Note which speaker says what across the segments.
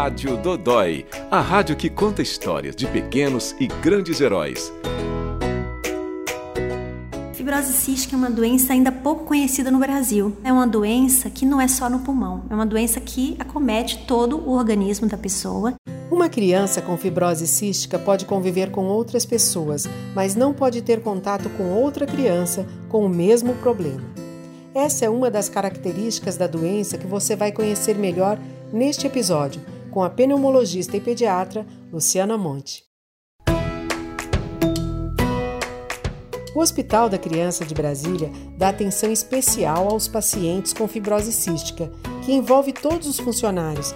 Speaker 1: Rádio Dodói, a rádio que conta histórias de pequenos e grandes heróis.
Speaker 2: Fibrose cística é uma doença ainda pouco conhecida no Brasil. É uma doença que não é só no pulmão, é uma doença que acomete todo o organismo da pessoa.
Speaker 3: Uma criança com fibrose cística pode conviver com outras pessoas, mas não pode ter contato com outra criança com o mesmo problema. Essa é uma das características da doença que você vai conhecer melhor neste episódio, com a pneumologista e pediatra Luciana Monte. O Hospital da Criança de Brasília dá atenção especial aos pacientes com fibrose cística, que envolve todos os funcionários.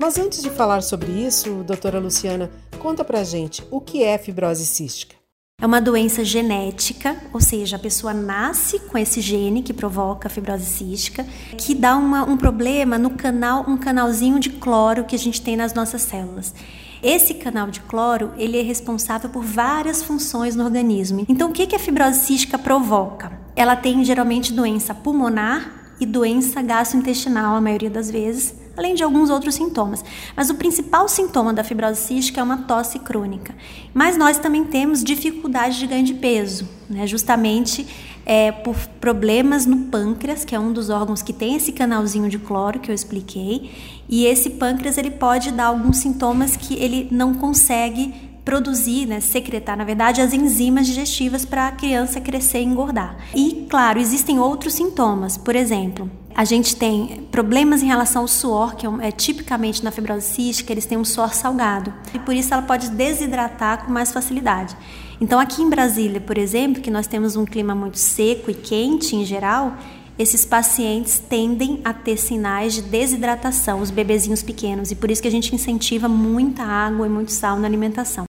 Speaker 3: Mas antes de falar sobre isso, doutora Luciana, conta pra gente o que é fibrose cística.
Speaker 2: É uma doença genética, ou seja, a pessoa nasce com esse gene que provoca a fibrose cística, que dá uma, um problema no canal, um canalzinho de cloro que a gente tem nas nossas células. Esse canal de cloro ele é responsável por várias funções no organismo. Então, o que, que a fibrose cística provoca? Ela tem geralmente doença pulmonar e doença gastrointestinal, a maioria das vezes, além de alguns outros sintomas. Mas o principal sintoma da fibrose cística é uma tosse crônica. Mas nós também temos dificuldade de ganho de peso, né? justamente é, por problemas no pâncreas, que é um dos órgãos que tem esse canalzinho de cloro que eu expliquei. E esse pâncreas ele pode dar alguns sintomas que ele não consegue produzir, né, secretar, na verdade, as enzimas digestivas para a criança crescer e engordar. E, claro, existem outros sintomas. Por exemplo, a gente tem problemas em relação ao suor, que é, é tipicamente na fibrose cística, eles têm um suor salgado. E por isso ela pode desidratar com mais facilidade. Então, aqui em Brasília, por exemplo, que nós temos um clima muito seco e quente em geral, esses pacientes tendem a ter sinais de desidratação, os bebezinhos pequenos, e por isso que a gente incentiva muita água e muito sal na alimentação.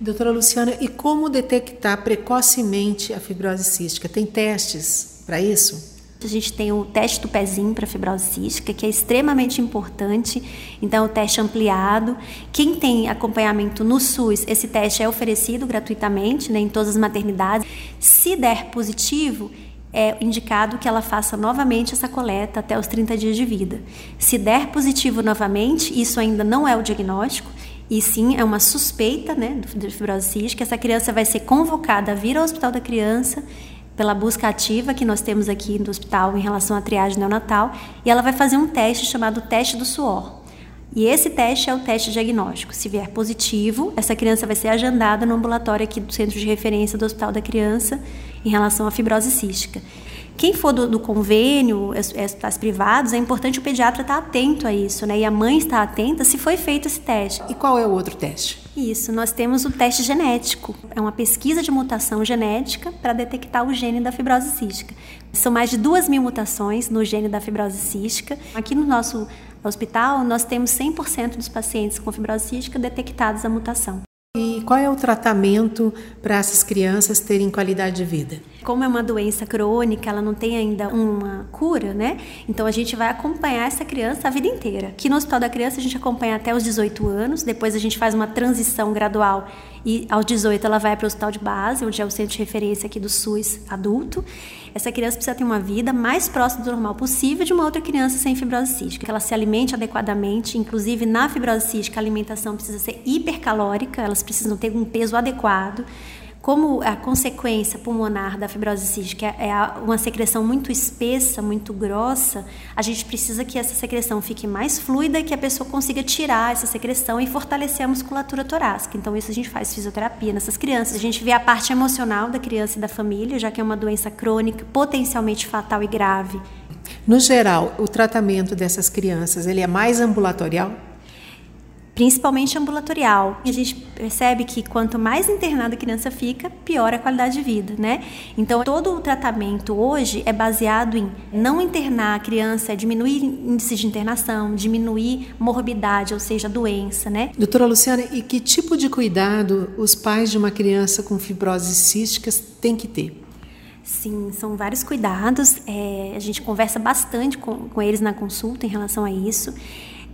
Speaker 3: Doutora Luciana, e como detectar precocemente a fibrose cística? Tem testes para isso?
Speaker 2: A gente tem o teste do pezinho para fibrose cística, que é extremamente importante. Então, o teste ampliado. Quem tem acompanhamento no SUS, esse teste é oferecido gratuitamente né, em todas as maternidades. Se der positivo, é indicado que ela faça novamente essa coleta até os 30 dias de vida. Se der positivo novamente, isso ainda não é o diagnóstico, e sim é uma suspeita né, de fibrose cística. Essa criança vai ser convocada a vir ao hospital da criança pela busca ativa que nós temos aqui no hospital em relação à triagem neonatal e ela vai fazer um teste chamado teste do suor. E esse teste é o teste diagnóstico. Se vier positivo, essa criança vai ser agendada no ambulatório aqui do centro de referência do Hospital da Criança em relação à fibrose cística. Quem for do, do convênio, hospitais privados, é importante o pediatra estar atento a isso, né? E a mãe estar atenta se foi feito esse teste.
Speaker 3: E qual é o outro teste?
Speaker 2: Isso, nós temos o teste genético. É uma pesquisa de mutação genética para detectar o gene da fibrose cística. São mais de duas mil mutações no gene da fibrose cística. Aqui no nosso hospital, nós temos 100% dos pacientes com fibrose cística detectados a mutação.
Speaker 3: E qual é o tratamento para essas crianças terem qualidade de vida?
Speaker 2: Como é uma doença crônica, ela não tem ainda uma cura, né? Então a gente vai acompanhar essa criança a vida inteira. Aqui no Hospital da Criança a gente acompanha até os 18 anos, depois a gente faz uma transição gradual e aos 18 ela vai para o hospital de base, onde é o centro de referência aqui do SUS adulto. Essa criança precisa ter uma vida mais próxima do normal possível de uma outra criança sem fibrose cística, que ela se alimente adequadamente, inclusive na fibrose cística a alimentação precisa ser hipercalórica, elas precisam ter um peso adequado como a consequência pulmonar da fibrose cística é uma secreção muito espessa, muito grossa, a gente precisa que essa secreção fique mais fluida e que a pessoa consiga tirar essa secreção e fortalecer a musculatura torácica. Então, isso a gente faz fisioterapia nessas crianças. A gente vê a parte emocional da criança e da família, já que é uma doença crônica, potencialmente fatal e grave.
Speaker 3: No geral, o tratamento dessas crianças ele é mais ambulatorial?
Speaker 2: Principalmente ambulatorial. A gente percebe que quanto mais internada a criança fica, pior a qualidade de vida, né? Então, todo o tratamento hoje é baseado em não internar a criança, diminuir índice de internação, diminuir morbidade, ou seja, doença, né?
Speaker 3: Doutora Luciana, e que tipo de cuidado os pais de uma criança com fibrose cística têm que ter?
Speaker 2: Sim, são vários cuidados. É, a gente conversa bastante com, com eles na consulta em relação a isso.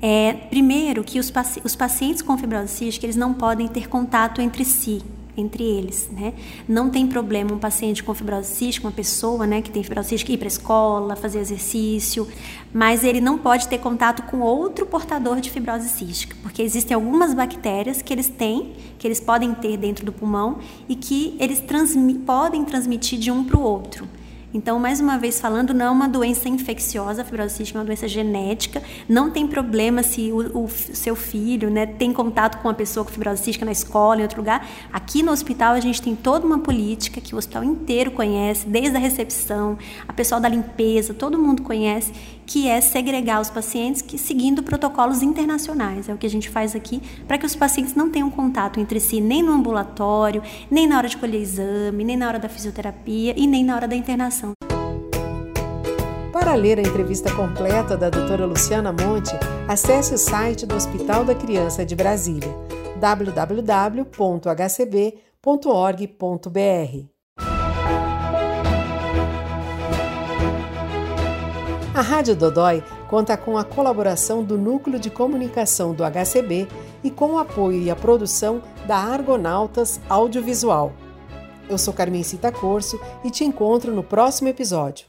Speaker 2: É, primeiro, que os, paci os pacientes com fibrose cística eles não podem ter contato entre si. entre eles, né? Não tem problema um paciente com fibrose cística, uma pessoa, né, que tem fibrose cística ir para a escola, fazer exercício, mas ele não pode ter contato com outro portador de fibrose cística, porque existem algumas bactérias que eles têm, que eles podem ter dentro do pulmão e que eles transmi podem transmitir de um para o outro. Então, mais uma vez falando, não é uma doença infecciosa, a fibrose cística é uma doença genética. Não tem problema se o, o, seu filho né, tem contato com uma pessoa com fibrose cística na escola, em outro lugar. Aqui no hospital a gente tem toda uma política que o hospital inteiro conhece, desde a recepção, a pessoal da limpeza, todo mundo conhece, que é segregar os pacientes que seguindo protocolos internacionais. É o que a gente faz aqui para que os pacientes não tenham contato entre si nem no ambulatório, nem na hora de colher exame, nem na hora da fisioterapia e nem na hora da internação.
Speaker 3: Para ler a entrevista completa da doutora Luciana Monte, acesse o site do Hospital da Criança de Brasília, www.hcb.org.br. A Rádio Dodói conta com a colaboração do Núcleo de Comunicação do HCB e com o apoio e a produção da Argonautas Audiovisual. Eu sou Carmen Cita Corso e te encontro no próximo episódio.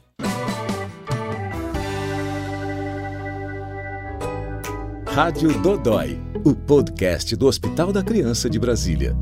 Speaker 1: Rádio Dodói, o podcast do Hospital da Criança de Brasília.